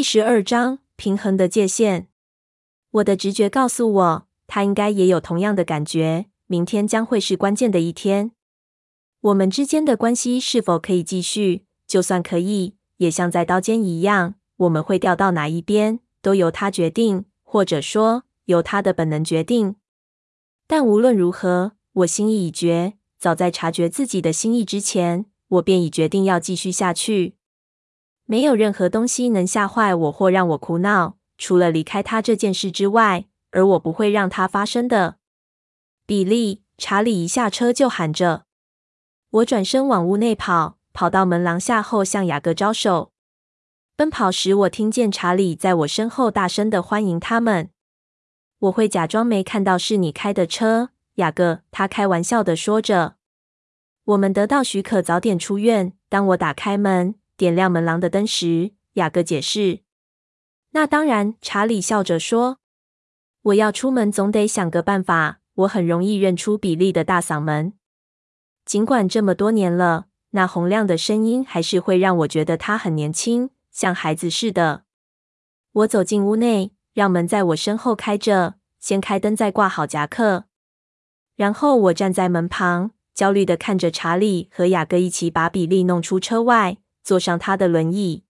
第十二章平衡的界限。我的直觉告诉我，他应该也有同样的感觉。明天将会是关键的一天。我们之间的关系是否可以继续？就算可以，也像在刀尖一样，我们会掉到哪一边，都由他决定，或者说由他的本能决定。但无论如何，我心意已决。早在察觉自己的心意之前，我便已决定要继续下去。没有任何东西能吓坏我或让我苦恼，除了离开他这件事之外，而我不会让它发生的。比利，查理一下车就喊着。我转身往屋内跑，跑到门廊下后向雅各招手。奔跑时，我听见查理在我身后大声的欢迎他们。我会假装没看到是你开的车，雅各，他开玩笑的说着。我们得到许可早点出院。当我打开门，点亮门廊的灯时，雅各解释：“那当然。”查理笑着说：“我要出门，总得想个办法。”我很容易认出比利的大嗓门，尽管这么多年了，那洪亮的声音还是会让我觉得他很年轻，像孩子似的。我走进屋内，让门在我身后开着，先开灯，再挂好夹克，然后我站在门旁，焦虑地看着查理和雅各一起把比利弄出车外。坐上他的轮椅，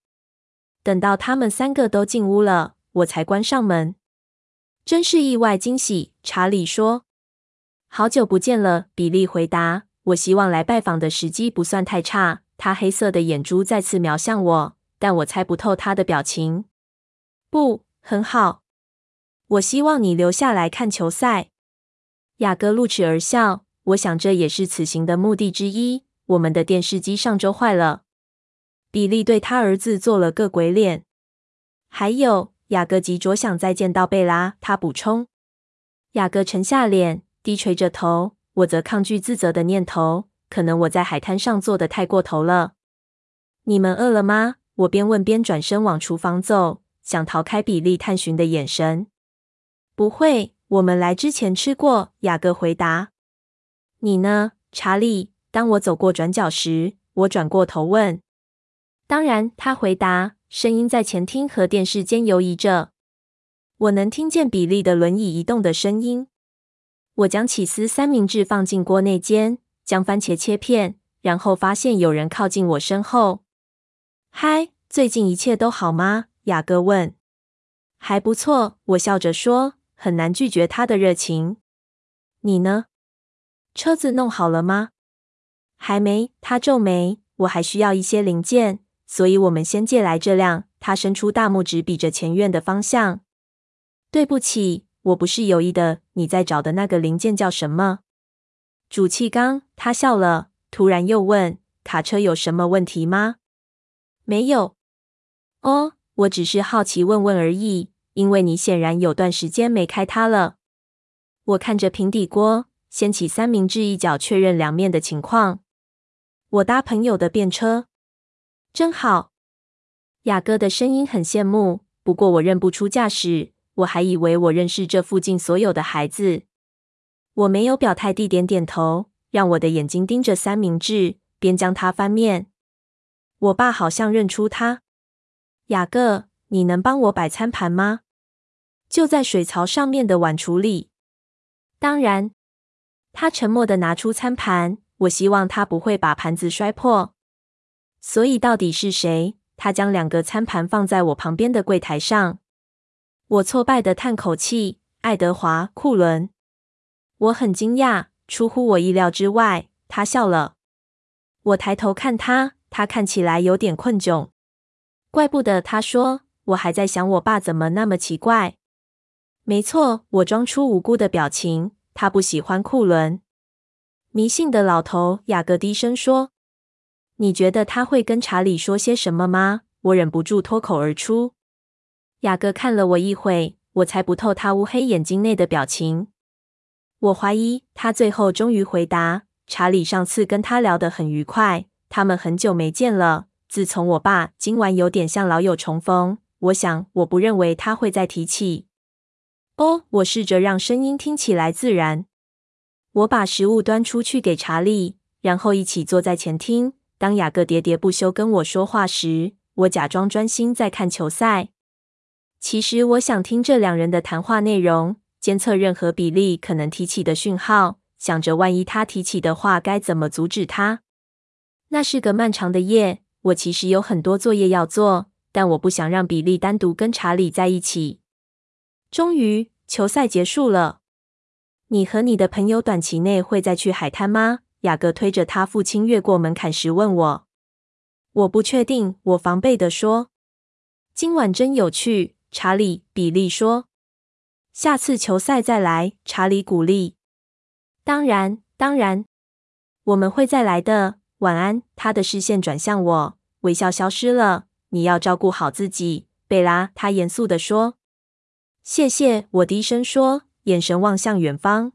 等到他们三个都进屋了，我才关上门。真是意外惊喜，查理说。好久不见了，比利回答。我希望来拜访的时机不算太差。他黑色的眼珠再次瞄向我，但我猜不透他的表情。不，很好。我希望你留下来看球赛。雅各露齿而笑。我想这也是此行的目的之一。我们的电视机上周坏了。比利对他儿子做了个鬼脸，还有雅各急着想再见到贝拉。他补充。雅各沉下脸，低垂着头。我则抗拒自责的念头，可能我在海滩上做的太过头了。你们饿了吗？我边问边转身往厨房走，想逃开比利探寻的眼神。不会，我们来之前吃过。雅各回答。你呢，查理？当我走过转角时，我转过头问。当然，他回答，声音在前厅和电视间游移着。我能听见比利的轮椅移动的声音。我将起司三明治放进锅内煎，将番茄切片，然后发现有人靠近我身后。嗨，最近一切都好吗？雅各问。还不错，我笑着说，很难拒绝他的热情。你呢？车子弄好了吗？还没。他皱眉。我还需要一些零件。所以我们先借来这辆。他伸出大拇指，比着前院的方向。对不起，我不是有意的。你在找的那个零件叫什么？主气缸。他笑了，突然又问：“卡车有什么问题吗？”没有。哦，我只是好奇问问而已。因为你显然有段时间没开它了。我看着平底锅，掀起三明治一角，确认两面的情况。我搭朋友的便车。真好，雅各的声音很羡慕。不过我认不出驾驶，我还以为我认识这附近所有的孩子。我没有表态地点点头，让我的眼睛盯着三明治，边将它翻面。我爸好像认出他。雅各，你能帮我摆餐盘吗？就在水槽上面的碗橱里。当然。他沉默的拿出餐盘。我希望他不会把盘子摔破。所以到底是谁？他将两个餐盘放在我旁边的柜台上。我挫败地叹口气。爱德华·库伦。我很惊讶，出乎我意料之外。他笑了。我抬头看他，他看起来有点困窘。怪不得，他说。我还在想我爸怎么那么奇怪。没错，我装出无辜的表情。他不喜欢库伦。迷信的老头，雅各低声说。你觉得他会跟查理说些什么吗？我忍不住脱口而出。雅各看了我一会，我猜不透他乌黑眼睛内的表情。我怀疑他最后终于回答：查理上次跟他聊得很愉快，他们很久没见了。自从我爸今晚有点像老友重逢，我想我不认为他会再提起。哦，我试着让声音听起来自然。我把食物端出去给查理，然后一起坐在前厅。当雅各喋喋不休跟我说话时，我假装专心在看球赛。其实我想听这两人的谈话内容，监测任何比利可能提起的讯号，想着万一他提起的话，该怎么阻止他。那是个漫长的夜，我其实有很多作业要做，但我不想让比利单独跟查理在一起。终于，球赛结束了。你和你的朋友短期内会再去海滩吗？雅各推着他父亲越过门槛时问我。我不确定，我防备地说。今晚真有趣。查理，比利说：“下次球赛再来。”查理鼓励：“当然，当然，我们会再来的。晚安。”他的视线转向我，微笑消失了。你要照顾好自己，贝拉。他严肃地说：“谢谢。”我低声说，眼神望向远方。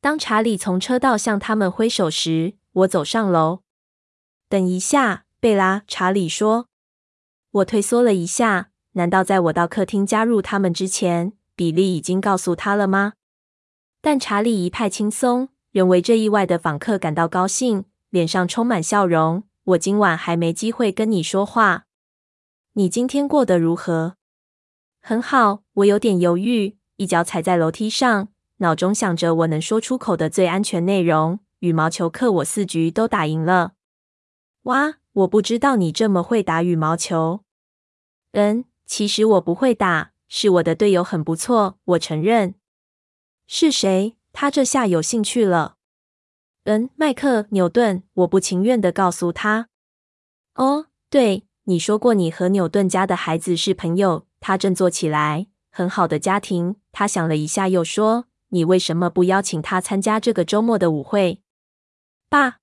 当查理从车道向他们挥手时，我走上楼。等一下，贝拉。查理说：“我退缩了一下。”难道在我到客厅加入他们之前，比利已经告诉他了吗？但查理一派轻松，仍为这意外的访客感到高兴，脸上充满笑容。我今晚还没机会跟你说话。你今天过得如何？很好。我有点犹豫，一脚踩在楼梯上，脑中想着我能说出口的最安全内容。羽毛球课我四局都打赢了。哇，我不知道你这么会打羽毛球。嗯。其实我不会打，是我的队友很不错，我承认。是谁？他这下有兴趣了。嗯，麦克纽顿。我不情愿的告诉他。哦，对，你说过你和纽顿家的孩子是朋友。他振作起来。很好的家庭。他想了一下，又说：“你为什么不邀请他参加这个周末的舞会？”爸，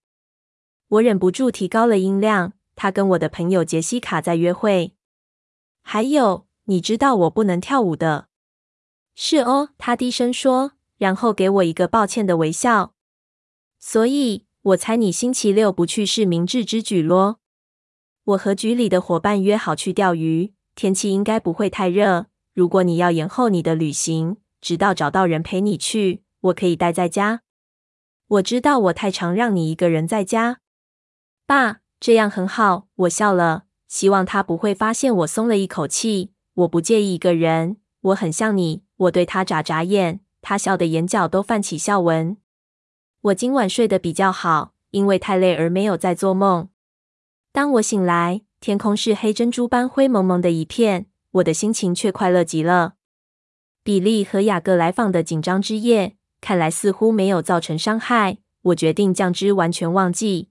我忍不住提高了音量。他跟我的朋友杰西卡在约会。还有，你知道我不能跳舞的。是哦，他低声说，然后给我一个抱歉的微笑。所以，我猜你星期六不去是明智之举咯。我和局里的伙伴约好去钓鱼，天气应该不会太热。如果你要延后你的旅行，直到找到人陪你去，我可以待在家。我知道我太常让你一个人在家。爸，这样很好。我笑了。希望他不会发现我松了一口气。我不介意一个人，我很像你。我对他眨眨眼，他笑的眼角都泛起笑纹。我今晚睡得比较好，因为太累而没有在做梦。当我醒来，天空是黑珍珠般灰蒙蒙的一片，我的心情却快乐极了。比利和雅各来访的紧张之夜，看来似乎没有造成伤害。我决定将之完全忘记。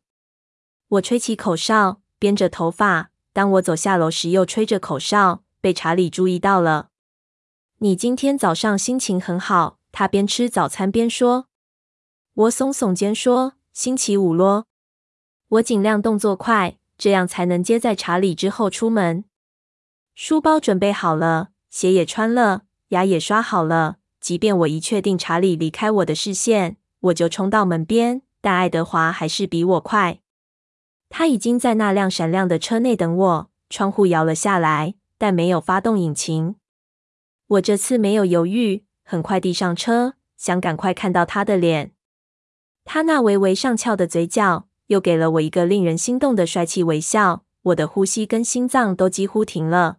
我吹起口哨，编着头发。当我走下楼时，又吹着口哨，被查理注意到了。你今天早上心情很好，他边吃早餐边说。我耸耸肩说：“星期五咯。”我尽量动作快，这样才能接在查理之后出门。书包准备好了，鞋也穿了，牙也刷好了。即便我一确定查理离开我的视线，我就冲到门边。但爱德华还是比我快。他已经在那辆闪亮的车内等我，窗户摇了下来，但没有发动引擎。我这次没有犹豫，很快递上车，想赶快看到他的脸。他那微微上翘的嘴角，又给了我一个令人心动的帅气微笑。我的呼吸跟心脏都几乎停了。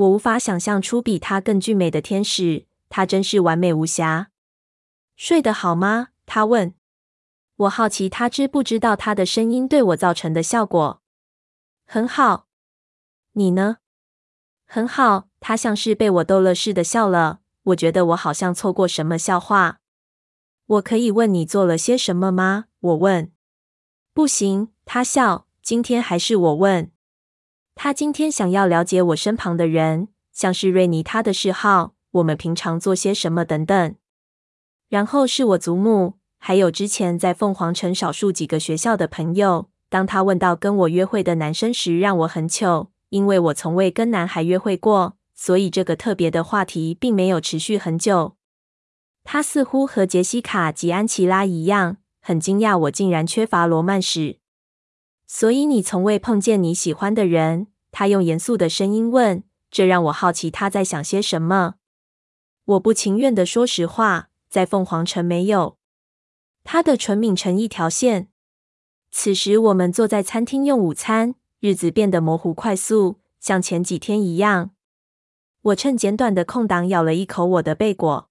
我无法想象出比他更俊美的天使，他真是完美无瑕。睡得好吗？他问。我好奇他知不知道他的声音对我造成的效果。很好，你呢？很好。他像是被我逗乐似的笑了。我觉得我好像错过什么笑话。我可以问你做了些什么吗？我问。不行，他笑。今天还是我问。他今天想要了解我身旁的人，像是瑞尼他的嗜好，我们平常做些什么等等。然后是我祖母。还有之前在凤凰城少数几个学校的朋友，当他问到跟我约会的男生时，让我很糗，因为我从未跟男孩约会过，所以这个特别的话题并没有持续很久。他似乎和杰西卡及安琪拉一样，很惊讶我竟然缺乏罗曼史。所以你从未碰见你喜欢的人？他用严肃的声音问，这让我好奇他在想些什么。我不情愿地说实话，在凤凰城没有。他的唇抿成一条线。此时，我们坐在餐厅用午餐，日子变得模糊快速，像前几天一样。我趁简短的空档咬了一口我的贝果。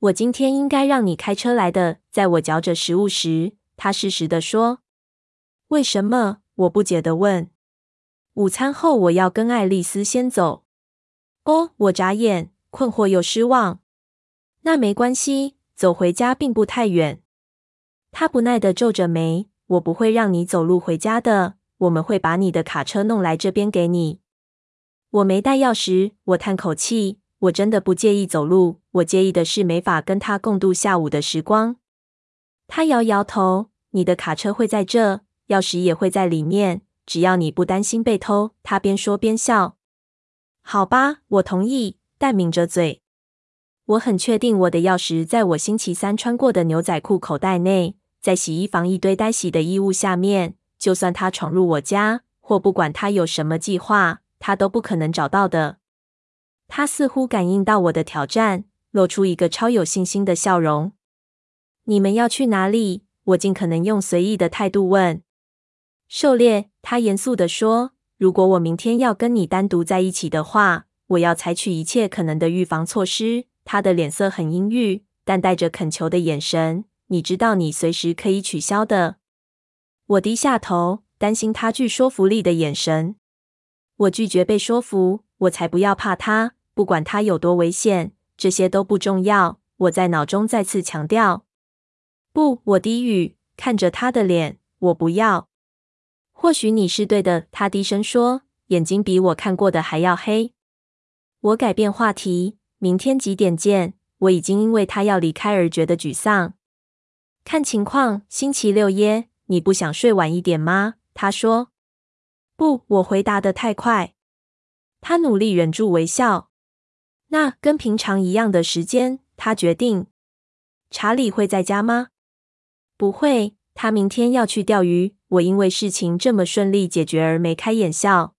我今天应该让你开车来的。在我嚼着食物时，他适时地说：“为什么？”我不解地问。午餐后我要跟爱丽丝先走。哦，我眨眼，困惑又失望。那没关系，走回家并不太远。他不耐地皱着眉：“我不会让你走路回家的。我们会把你的卡车弄来这边给你。”我没带钥匙，我叹口气。我真的不介意走路，我介意的是没法跟他共度下午的时光。他摇摇头：“你的卡车会在这，钥匙也会在里面，只要你不担心被偷。”他边说边笑。好吧，我同意，但抿着嘴。我很确定我的钥匙在我星期三穿过的牛仔裤口袋内，在洗衣房一堆待洗的衣物下面。就算他闯入我家，或不管他有什么计划，他都不可能找到的。他似乎感应到我的挑战，露出一个超有信心的笑容。你们要去哪里？我尽可能用随意的态度问。狩猎，他严肃地说。如果我明天要跟你单独在一起的话，我要采取一切可能的预防措施。他的脸色很阴郁，但带着恳求的眼神。你知道，你随时可以取消的。我低下头，担心他具说服力的眼神。我拒绝被说服，我才不要怕他，不管他有多危险，这些都不重要。我在脑中再次强调。不，我低语，看着他的脸，我不要。或许你是对的，他低声说，眼睛比我看过的还要黑。我改变话题，明天几点见？我已经因为他要离开而觉得沮丧。看情况，星期六耶。你不想睡晚一点吗？他说。不，我回答的太快。他努力忍住微笑。那跟平常一样的时间，他决定。查理会在家吗？不会，他明天要去钓鱼。我因为事情这么顺利解决而眉开眼笑。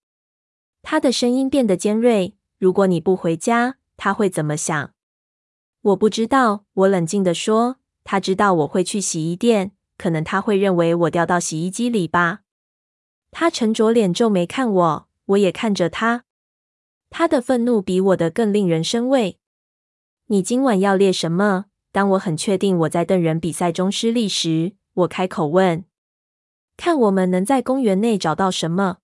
他的声音变得尖锐。如果你不回家，他会怎么想？我不知道。我冷静地说。他知道我会去洗衣店，可能他会认为我掉到洗衣机里吧。他沉着脸皱眉看我，我也看着他。他的愤怒比我的更令人生畏。你今晚要猎什么？当我很确定我在瞪人比赛中失利时，我开口问。看我们能在公园内找到什么？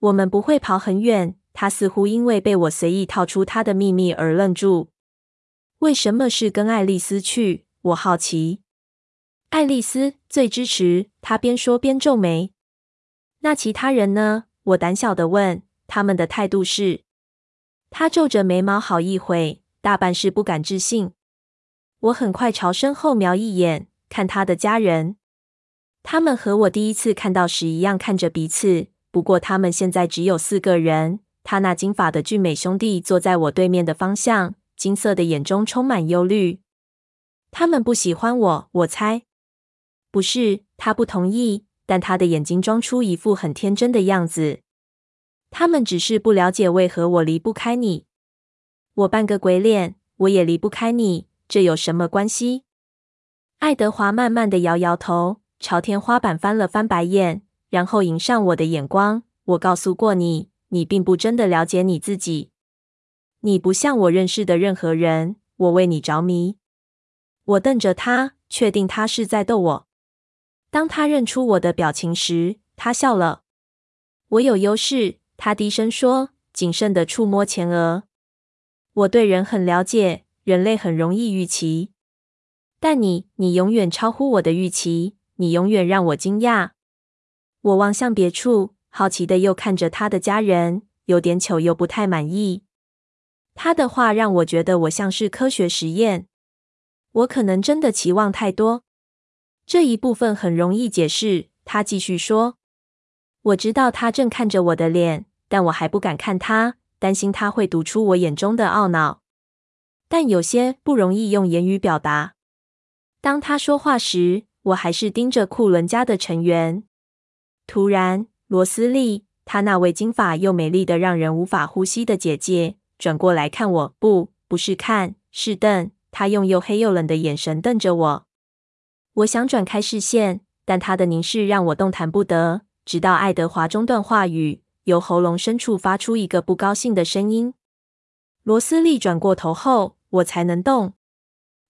我们不会跑很远。他似乎因为被我随意套出他的秘密而愣住。为什么是跟爱丽丝去？我好奇。爱丽丝最支持。他边说边皱眉。那其他人呢？我胆小的问。他们的态度是？他皱着眉毛好一会，大半是不敢置信。我很快朝身后瞄一眼，看他的家人。他们和我第一次看到时一样看着彼此，不过他们现在只有四个人。他那金发的俊美兄弟坐在我对面的方向，金色的眼中充满忧虑。他们不喜欢我，我猜。不是，他不同意，但他的眼睛装出一副很天真的样子。他们只是不了解为何我离不开你。我扮个鬼脸，我也离不开你，这有什么关系？爱德华慢慢地摇摇头。朝天花板翻了翻白眼，然后迎上我的眼光。我告诉过你，你并不真的了解你自己。你不像我认识的任何人。我为你着迷。我瞪着他，确定他是在逗我。当他认出我的表情时，他笑了。我有优势，他低声说，谨慎的触摸前额。我对人很了解，人类很容易预期，但你，你永远超乎我的预期。你永远让我惊讶。我望向别处，好奇的又看着他的家人，有点糗又不太满意。他的话让我觉得我像是科学实验。我可能真的期望太多。这一部分很容易解释。他继续说：“我知道他正看着我的脸，但我还不敢看他，担心他会读出我眼中的懊恼。但有些不容易用言语表达。当他说话时。”我还是盯着库伦家的成员。突然，罗斯利，她那位金发又美丽的让人无法呼吸的姐姐，转过来看我。不，不是看，是瞪。她用又黑又冷的眼神瞪着我。我想转开视线，但她的凝视让我动弹不得。直到爱德华中断话语，由喉咙深处发出一个不高兴的声音：“罗斯利转过头后，我才能动。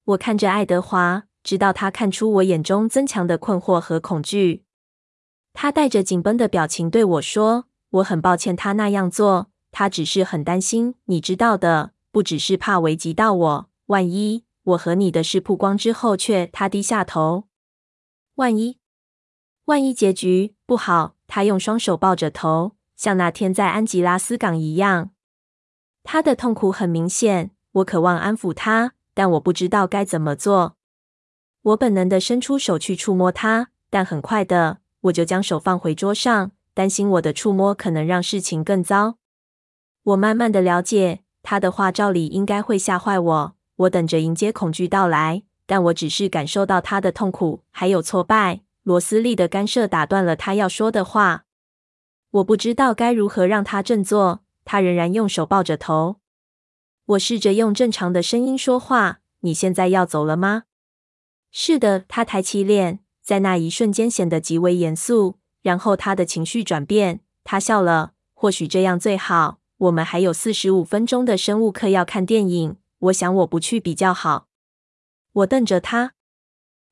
我看着爱德华，直到他看出我眼中增强的困惑和恐惧。他带着紧绷的表情对我说：“我很抱歉他那样做，他只是很担心，你知道的，不只是怕危及到我。万一我和你的事曝光之后却……”他低下头。万一，万一结局不好。他用双手抱着头，像那天在安吉拉斯港一样。他的痛苦很明显，我渴望安抚他，但我不知道该怎么做。我本能的伸出手去触摸他，但很快的，我就将手放回桌上，担心我的触摸可能让事情更糟。我慢慢的了解，他的话照理应该会吓坏我。我等着迎接恐惧到来，但我只是感受到他的痛苦，还有挫败。罗斯利的干涉打断了他要说的话。我不知道该如何让他振作。他仍然用手抱着头。我试着用正常的声音说话：“你现在要走了吗？”“是的。”他抬起脸，在那一瞬间显得极为严肃。然后他的情绪转变，他笑了。或许这样最好。我们还有四十五分钟的生物课要看电影。我想我不去比较好。我瞪着他。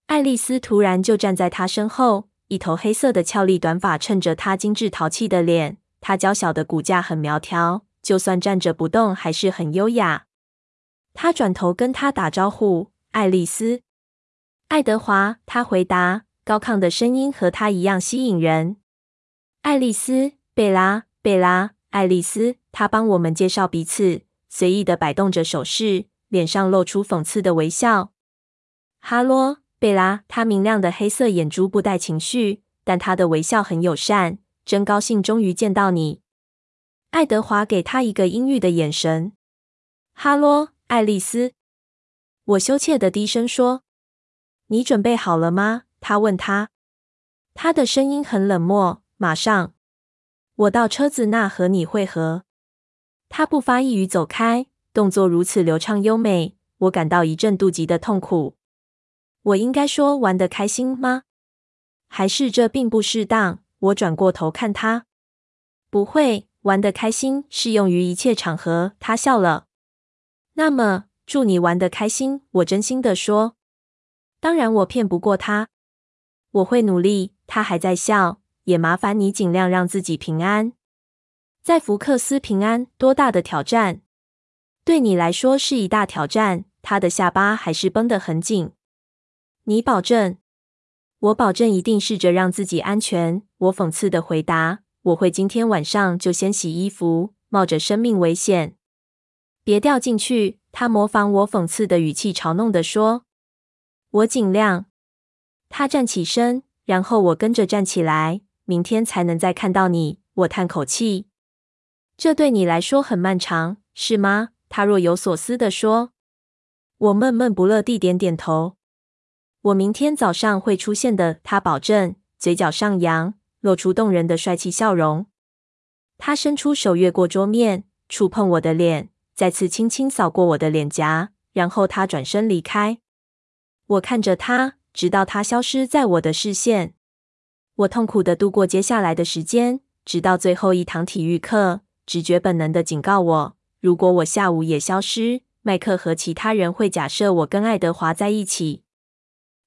爱丽丝突然就站在他身后，一头黑色的俏丽短发衬着她精致淘气的脸。她娇小的骨架很苗条，就算站着不动，还是很优雅。他转头跟他打招呼：“爱丽丝。”爱德华，他回答，高亢的声音和他一样吸引人。爱丽丝，贝拉，贝拉，爱丽丝。他帮我们介绍彼此，随意的摆动着手势，脸上露出讽刺的微笑。哈罗。贝拉，他明亮的黑色眼珠不带情绪，但他的微笑很友善。真高兴终于见到你。爱德华给他一个阴郁的眼神。哈罗，爱丽丝。我羞怯的低声说：“你准备好了吗？”他问他。他的声音很冷漠。马上，我到车子那和你会合。他不发一语走开，动作如此流畅优美，我感到一阵妒忌的痛苦。我应该说玩得开心吗？还是这并不适当？我转过头看他，不会，玩得开心适用于一切场合。他笑了。那么，祝你玩得开心。我真心地说。当然，我骗不过他。我会努力。他还在笑。也麻烦你尽量让自己平安。在福克斯平安，多大的挑战？对你来说是一大挑战。他的下巴还是绷得很紧。你保证？我保证一定试着让自己安全。我讽刺的回答：“我会今天晚上就先洗衣服，冒着生命危险，别掉进去。”他模仿我讽刺的语气，嘲弄地说：“我尽量。”他站起身，然后我跟着站起来。明天才能再看到你。我叹口气：“这对你来说很漫长，是吗？”他若有所思地说。我闷闷不乐地点点头。我明天早上会出现的，他保证，嘴角上扬，露出动人的帅气笑容。他伸出手越过桌面，触碰我的脸，再次轻轻扫过我的脸颊，然后他转身离开。我看着他，直到他消失在我的视线。我痛苦地度过接下来的时间，直到最后一堂体育课。直觉本能地警告我，如果我下午也消失，麦克和其他人会假设我跟爱德华在一起。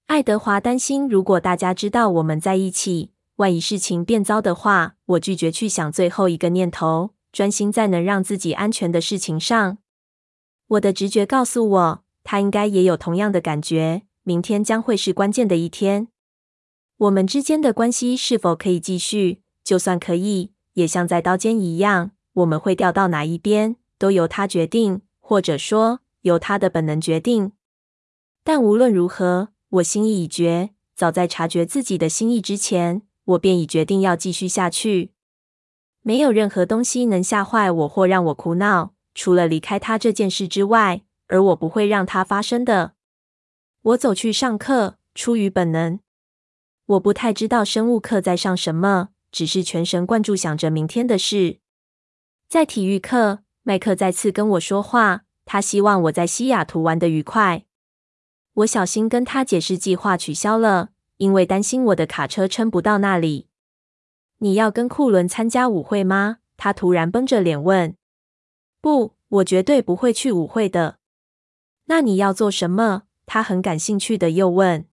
爱德华担心，如果大家知道我们在一起，万一事情变糟的话，我拒绝去想最后一个念头，专心在能让自己安全的事情上。我的直觉告诉我，他应该也有同样的感觉。明天将会是关键的一天。我们之间的关系是否可以继续？就算可以，也像在刀尖一样，我们会掉到哪一边，都由他决定，或者说由他的本能决定。但无论如何，我心意已决，早在察觉自己的心意之前，我便已决定要继续下去。没有任何东西能吓坏我或让我哭闹，除了离开他这件事之外，而我不会让它发生的。我走去上课，出于本能。我不太知道生物课在上什么，只是全神贯注想着明天的事。在体育课，麦克再次跟我说话，他希望我在西雅图玩得愉快。我小心跟他解释，计划取消了，因为担心我的卡车撑不到那里。你要跟库伦参加舞会吗？他突然绷着脸问。不，我绝对不会去舞会的。那你要做什么？他很感兴趣的又问。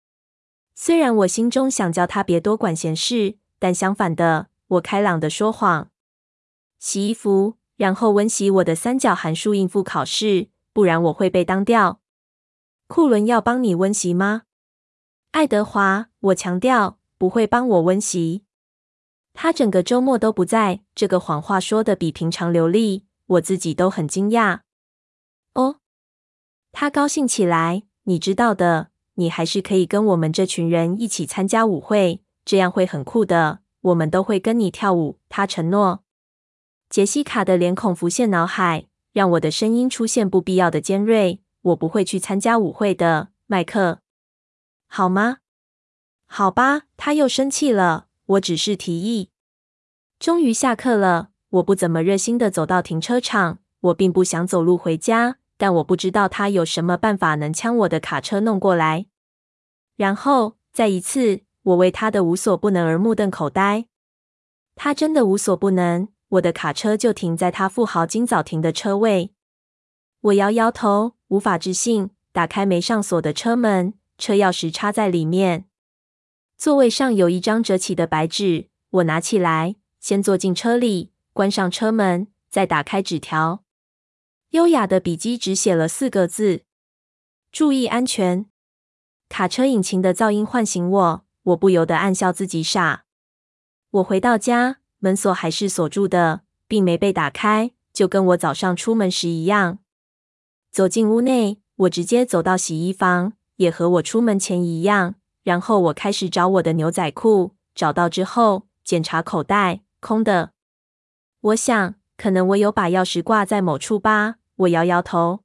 虽然我心中想叫他别多管闲事，但相反的，我开朗的说谎。洗衣服，然后温习我的三角函数应付考试，不然我会被当掉。库伦要帮你温习吗？爱德华，我强调，不会帮我温习。他整个周末都不在。这个谎话说的比平常流利，我自己都很惊讶。哦，他高兴起来。你知道的，你还是可以跟我们这群人一起参加舞会，这样会很酷的。我们都会跟你跳舞。他承诺。杰西卡的脸孔浮现脑海，让我的声音出现不必要的尖锐。我不会去参加舞会的，麦克。好吗？好吧。他又生气了。我只是提议。终于下课了，我不怎么热心地走到停车场。我并不想走路回家。但我不知道他有什么办法能将我的卡车弄过来。然后再一次，我为他的无所不能而目瞪口呆。他真的无所不能，我的卡车就停在他富豪今早停的车位。我摇摇头，无法置信，打开没上锁的车门，车钥匙插在里面。座位上有一张折起的白纸，我拿起来，先坐进车里，关上车门，再打开纸条。优雅的笔迹只写了四个字：“注意安全。”卡车引擎的噪音唤醒我，我不由得暗笑自己傻。我回到家，门锁还是锁住的，并没被打开，就跟我早上出门时一样。走进屋内，我直接走到洗衣房，也和我出门前一样。然后我开始找我的牛仔裤，找到之后检查口袋，空的。我想。可能我有把钥匙挂在某处吧。我摇摇头，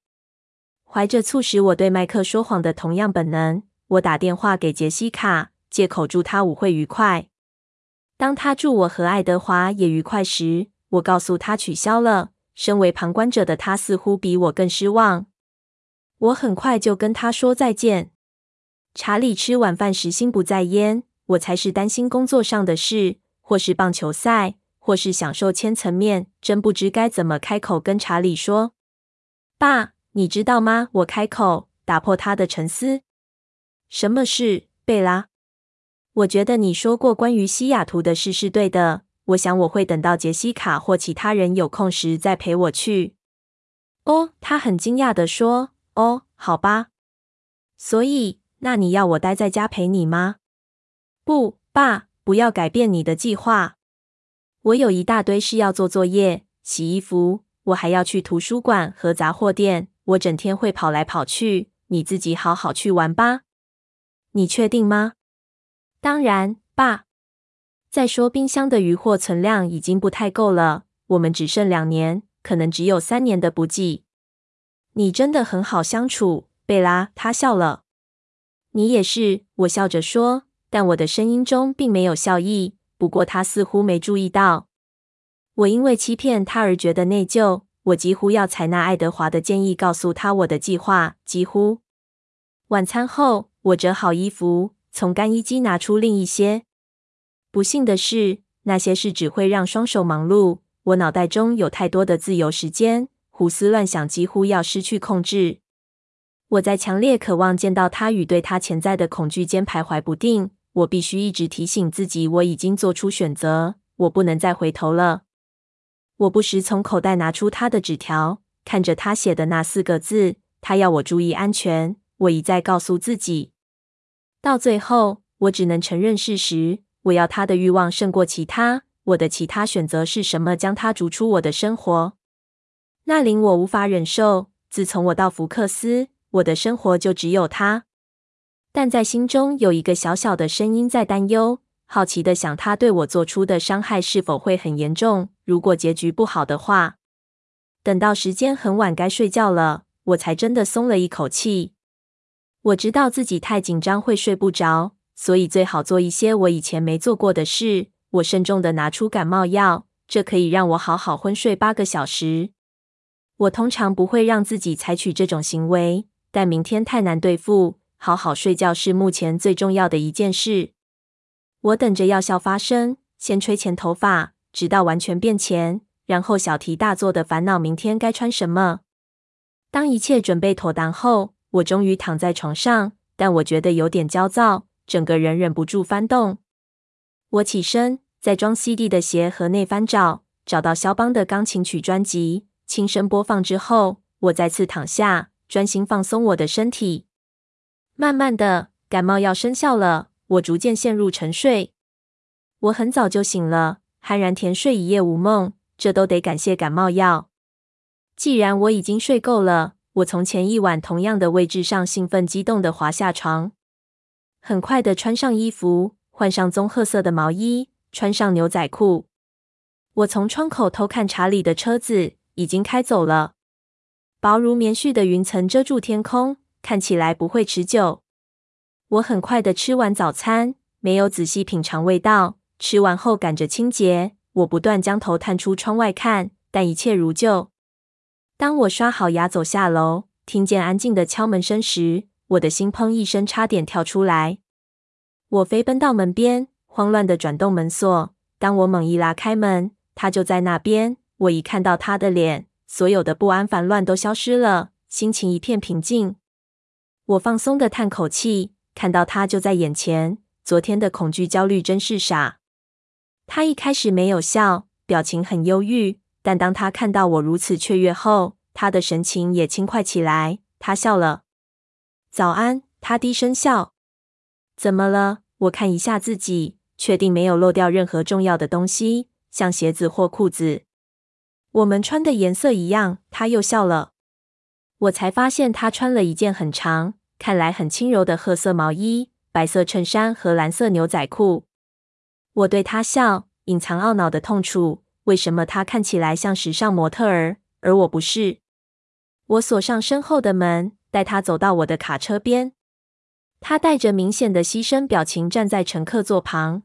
怀着促使我对麦克说谎的同样本能，我打电话给杰西卡，借口祝他舞会愉快。当他祝我和爱德华也愉快时，我告诉他取消了。身为旁观者的他似乎比我更失望。我很快就跟他说再见。查理吃晚饭时心不在焉，我才是担心工作上的事，或是棒球赛。或是享受千层面，真不知该怎么开口跟查理说。爸，你知道吗？我开口打破他的沉思。什么事，贝拉？我觉得你说过关于西雅图的事是对的。我想我会等到杰西卡或其他人有空时再陪我去。哦，他很惊讶地说。哦，好吧。所以，那你要我待在家陪你吗？不，爸，不要改变你的计划。我有一大堆事要做，作业、洗衣服，我还要去图书馆和杂货店。我整天会跑来跑去。你自己好好去玩吧。你确定吗？当然，爸。再说，冰箱的余货存量已经不太够了。我们只剩两年，可能只有三年的补给。你真的很好相处，贝拉。他笑了。你也是，我笑着说，但我的声音中并没有笑意。不过他似乎没注意到，我因为欺骗他而觉得内疚。我几乎要采纳爱德华的建议，告诉他我的计划。几乎。晚餐后，我折好衣服，从干衣机拿出另一些。不幸的是，那些事只会让双手忙碌。我脑袋中有太多的自由时间，胡思乱想几乎要失去控制。我在强烈渴望见到他与对他潜在的恐惧间徘徊不定。我必须一直提醒自己，我已经做出选择，我不能再回头了。我不时从口袋拿出他的纸条，看着他写的那四个字，他要我注意安全。我一再告诉自己，到最后，我只能承认事实：我要他的欲望胜过其他。我的其他选择是什么？将他逐出我的生活，那令我无法忍受。自从我到福克斯，我的生活就只有他。但在心中有一个小小的声音在担忧，好奇地想，他对我做出的伤害是否会很严重？如果结局不好的话，等到时间很晚该睡觉了，我才真的松了一口气。我知道自己太紧张会睡不着，所以最好做一些我以前没做过的事。我慎重地拿出感冒药，这可以让我好好昏睡八个小时。我通常不会让自己采取这种行为，但明天太难对付。好好睡觉是目前最重要的一件事。我等着药效发生，先吹前头发，直到完全变浅，然后小题大做的烦恼明天该穿什么。当一切准备妥当后，我终于躺在床上，但我觉得有点焦躁，整个人忍不住翻动。我起身，在装 CD 的鞋盒内翻找，找到肖邦的钢琴曲专辑，轻声播放之后，我再次躺下，专心放松我的身体。慢慢的，感冒药生效了，我逐渐陷入沉睡。我很早就醒了，酣然甜睡，一夜无梦。这都得感谢感冒药。既然我已经睡够了，我从前一晚同样的位置上兴奋激动地滑下床，很快地穿上衣服，换上棕褐色的毛衣，穿上牛仔裤。我从窗口偷看查理的车子，已经开走了。薄如棉絮的云层遮住天空，看起来不会持久。我很快的吃完早餐，没有仔细品尝味道。吃完后赶着清洁，我不断将头探出窗外看，但一切如旧。当我刷好牙走下楼，听见安静的敲门声时，我的心砰一声，差点跳出来。我飞奔到门边，慌乱的转动门锁。当我猛一拉开门，他就在那边。我一看到他的脸，所有的不安烦乱都消失了，心情一片平静。我放松的叹口气，看到他就在眼前。昨天的恐惧、焦虑真是傻。他一开始没有笑，表情很忧郁。但当他看到我如此雀跃后，他的神情也轻快起来。他笑了。早安，他低声笑。怎么了？我看一下自己，确定没有漏掉任何重要的东西，像鞋子或裤子。我们穿的颜色一样。他又笑了。我才发现他穿了一件很长、看来很轻柔的褐色毛衣、白色衬衫和蓝色牛仔裤。我对他笑，隐藏懊恼的痛楚。为什么他看起来像时尚模特儿，而我不是？我锁上身后的门，带他走到我的卡车边。他带着明显的牺牲表情站在乘客座旁。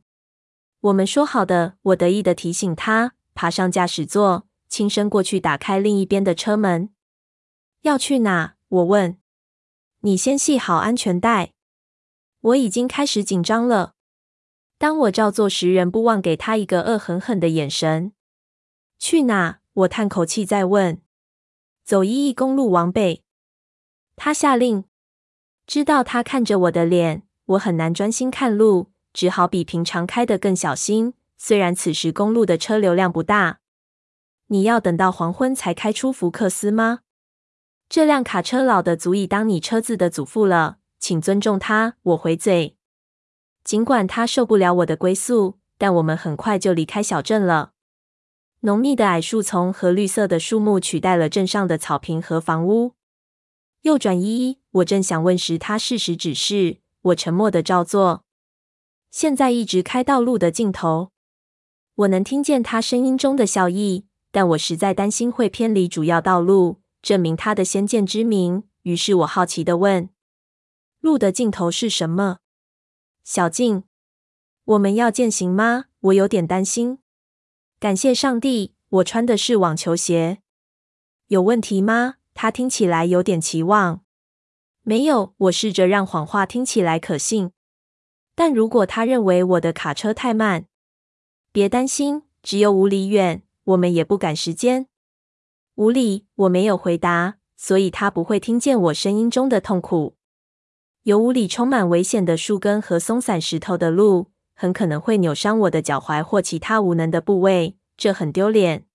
我们说好的，我得意地提醒他，爬上驾驶座，轻声过去打开另一边的车门。要去哪？我问。你先系好安全带。我已经开始紧张了。当我照做时，仍不忘给他一个恶狠狠的眼神。去哪？我叹口气再问。走一亿公路往北。他下令。知道他看着我的脸，我很难专心看路，只好比平常开得更小心。虽然此时公路的车流量不大。你要等到黄昏才开出福克斯吗？这辆卡车老的足以当你车子的祖父了，请尊重他。我回嘴。尽管他受不了我的归宿，但我们很快就离开小镇了。浓密的矮树丛和绿色的树木取代了镇上的草坪和房屋。右转一，我正想问时，他适时指示，我沉默地照做。现在一直开到路的尽头，我能听见他声音中的笑意，但我实在担心会偏离主要道路，证明他的先见之明。于是我好奇的问：“路的尽头是什么？”小静，我们要践行吗？我有点担心。感谢上帝，我穿的是网球鞋。有问题吗？他听起来有点期望。没有，我试着让谎话听起来可信。但如果他认为我的卡车太慢，别担心，只有五里远，我们也不赶时间。五里，我没有回答，所以他不会听见我声音中的痛苦。有五里充满危险的树根和松散石头的路，很可能会扭伤我的脚踝或其他无能的部位，这很丢脸。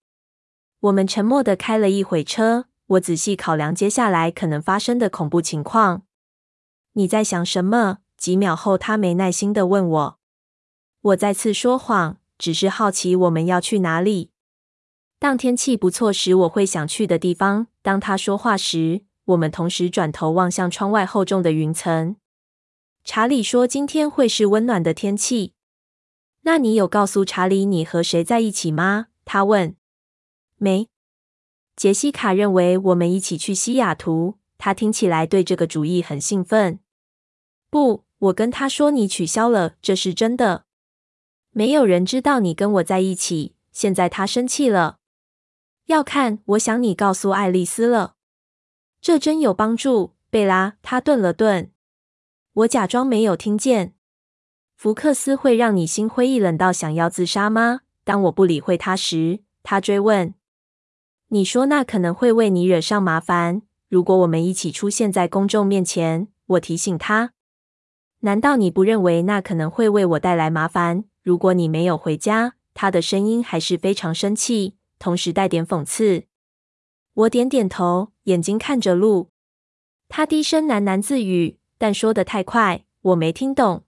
我们沉默地开了一会车，我仔细考量接下来可能发生的恐怖情况。你在想什么？几秒后，他没耐心的问我。我再次说谎，只是好奇我们要去哪里。当天气不错时，我会想去的地方。当他说话时。我们同时转头望向窗外厚重的云层。查理说：“今天会是温暖的天气。”那你有告诉查理你和谁在一起吗？他问。没。杰西卡认为我们一起去西雅图，他听起来对这个主意很兴奋。不，我跟他说你取消了，这是真的。没有人知道你跟我在一起。现在他生气了。要看，我想你告诉爱丽丝了。这真有帮助，贝拉。他顿了顿，我假装没有听见。福克斯会让你心灰意冷到想要自杀吗？当我不理会他时，他追问：“你说那可能会为你惹上麻烦。如果我们一起出现在公众面前，我提醒他。难道你不认为那可能会为我带来麻烦？如果你没有回家。”他的声音还是非常生气，同时带点讽刺。我点点头，眼睛看着路。他低声喃喃自语，但说得太快，我没听懂。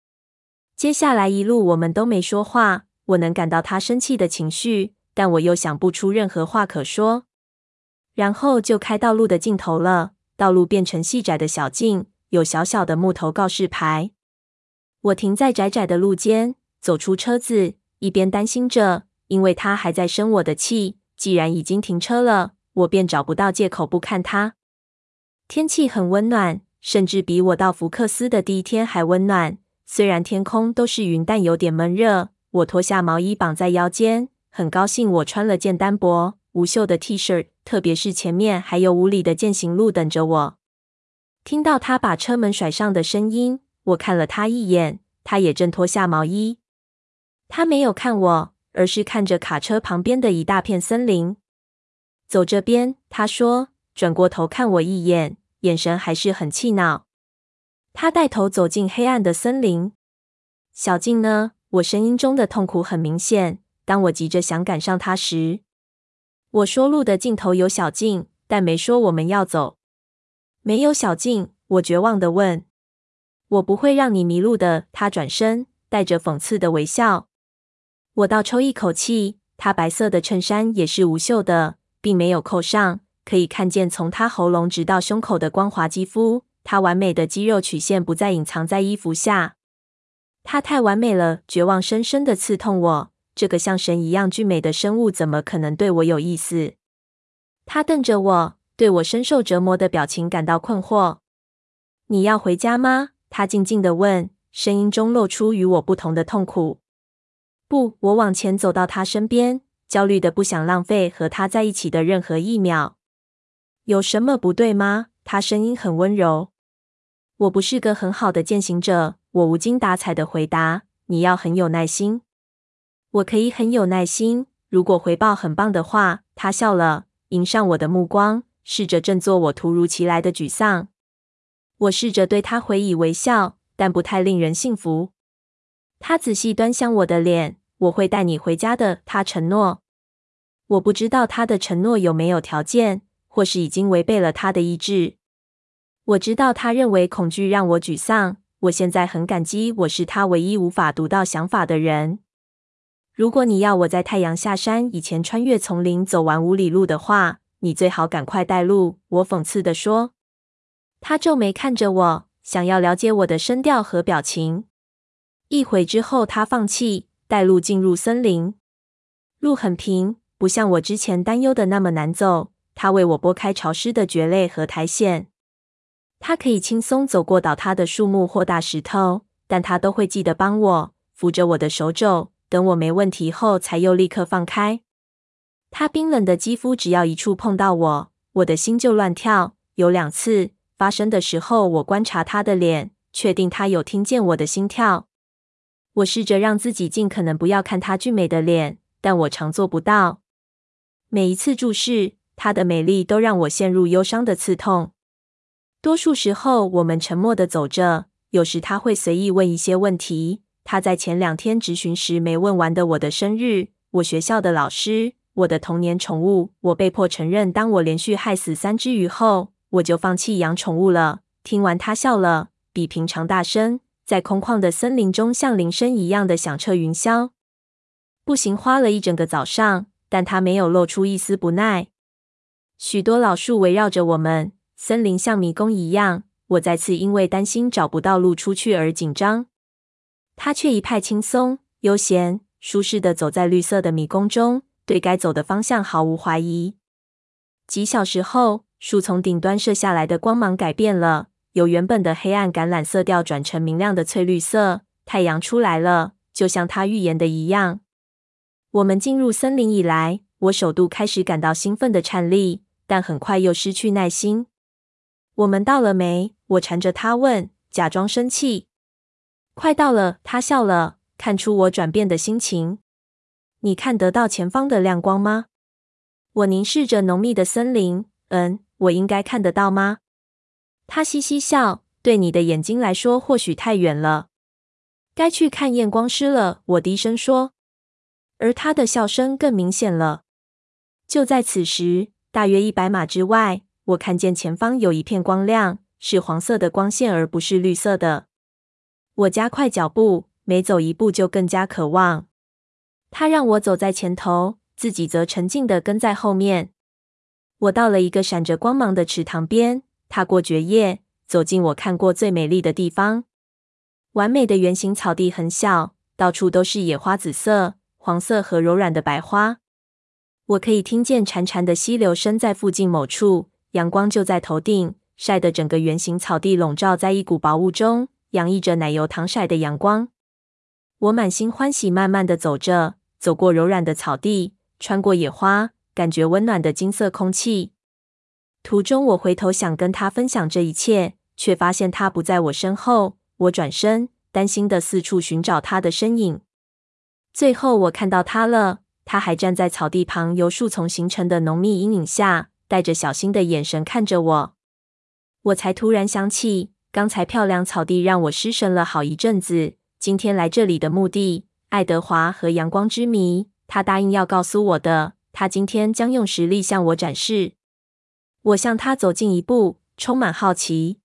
接下来一路我们都没说话。我能感到他生气的情绪，但我又想不出任何话可说。然后就开到路的尽头了。道路变成细窄的小径，有小小的木头告示牌。我停在窄窄的路间，走出车子。一边担心着，因为他还在生我的气。既然已经停车了，我便找不到借口不看他。天气很温暖，甚至比我到福克斯的第一天还温暖。虽然天空都是云，但有点闷热。我脱下毛衣绑在腰间，很高兴我穿了件单薄无袖的 T 恤，特别是前面还有五里的健行路等着我。听到他把车门甩上的声音，我看了他一眼，他也正脱下毛衣。他没有看我，而是看着卡车旁边的一大片森林。走这边，他说，转过头看我一眼，眼神还是很气恼。他带头走进黑暗的森林。小径呢？我声音中的痛苦很明显。当我急着想赶上他时，我说路的尽头有小径，但没说我们要走。没有小径？我绝望的问。我不会让你迷路的。他转身，带着讽刺的微笑。我倒抽一口气，他白色的衬衫也是无袖的，并没有扣上，可以看见从他喉咙直到胸口的光滑肌肤。他完美的肌肉曲线不再隐藏在衣服下。他太完美了，绝望深深的刺痛我。这个像神一样俊美的生物，怎么可能对我有意思？他瞪着我，对我深受折磨的表情感到困惑。你要回家吗？他静静的问，声音中露出与我不同的痛苦。不，我往前走到他身边，焦虑的不想浪费和他在一起的任何一秒。有什么不对吗？他声音很温柔。我不是个很好的践行者，我无精打采的回答。你要很有耐心。我可以很有耐心，如果回报很棒的话。他笑了，迎上我的目光，试着振作我突如其来的沮丧。我试着对他回以微笑，但不太令人信服。他仔细端详我的脸。我会带你回家的，他承诺。我不知道他的承诺有没有条件，或是已经违背了他的意志。我知道他认为恐惧让我沮丧。我现在很感激，我是他唯一无法读到想法的人。如果你要我在太阳下山以前穿越丛林走完五里路的话，你最好赶快带路。我讽刺地说。他皱眉看着我，想要了解我的声调和表情。一会之后，他放弃。带路进入森林，路很平，不像我之前担忧的那么难走。他为我拨开潮湿的蕨类和苔藓，他可以轻松走过倒塌的树木或大石头，但他都会记得帮我扶着我的手肘，等我没问题后，才又立刻放开。他冰冷的肌肤只要一触碰到我，我的心就乱跳。有两次发生的时候，我观察他的脸，确定他有听见我的心跳。我试着让自己尽可能不要看她俊美的脸，但我常做不到。每一次注视她的美丽，都让我陷入忧伤的刺痛。多数时候，我们沉默地走着。有时她会随意问一些问题。她在前两天执询时没问完的我的生日、我学校的老师、我的童年宠物。我被迫承认，当我连续害死三只鱼后，我就放弃养宠物了。听完，她笑了，比平常大声。在空旷的森林中，像铃声一样的响彻云霄。步行花了一整个早上，但他没有露出一丝不耐。许多老树围绕着我们，森林像迷宫一样。我再次因为担心找不到路出去而紧张。他却一派轻松、悠闲、舒适的走在绿色的迷宫中，对该走的方向毫无怀疑。几小时后，树从顶端射下来的光芒改变了。由原本的黑暗橄榄色调转成明亮的翠绿色，太阳出来了，就像他预言的一样。我们进入森林以来，我首度开始感到兴奋的颤栗，但很快又失去耐心。我们到了没？我缠着他问，假装生气。快到了，他笑了，看出我转变的心情。你看得到前方的亮光吗？我凝视着浓密的森林。嗯，我应该看得到吗？他嘻嘻笑，对你的眼睛来说或许太远了。该去看验光师了。我低声说，而他的笑声更明显了。就在此时，大约一百码之外，我看见前方有一片光亮，是黄色的光线，而不是绿色的。我加快脚步，每走一步就更加渴望。他让我走在前头，自己则沉静地跟在后面。我到了一个闪着光芒的池塘边，踏过蕨叶，走进我看过最美丽的地方。完美的圆形草地很小，到处都是野花，紫色、黄色和柔软的白花。我可以听见潺潺的溪流声在附近某处，阳光就在头顶，晒得整个圆形草地笼罩在一股薄雾中，洋溢着奶油糖色的阳光。我满心欢喜，慢慢地走着，走过柔软的草地，穿过野花，感觉温暖的金色空气。途中，我回头想跟他分享这一切，却发现他不在我身后。我转身，担心地四处寻找他的身影。最后，我看到他了。他还站在草地旁，由树丛形成的浓密阴影下，带着小心的眼神看着我。我才突然想起，刚才漂亮草地让我失神了好一阵子。今天来这里的目的，爱德华和阳光之谜，他答应要告诉我的。他今天将用实力向我展示。我向他走近一步，充满好奇。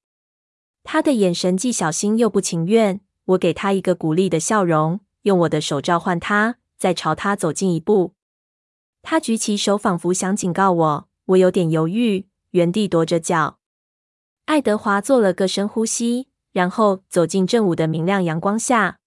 他的眼神既小心又不情愿。我给他一个鼓励的笑容，用我的手召唤他。再朝他走近一步，他举起手，仿佛想警告我。我有点犹豫，原地跺着脚。爱德华做了个深呼吸，然后走进正午的明亮阳光下。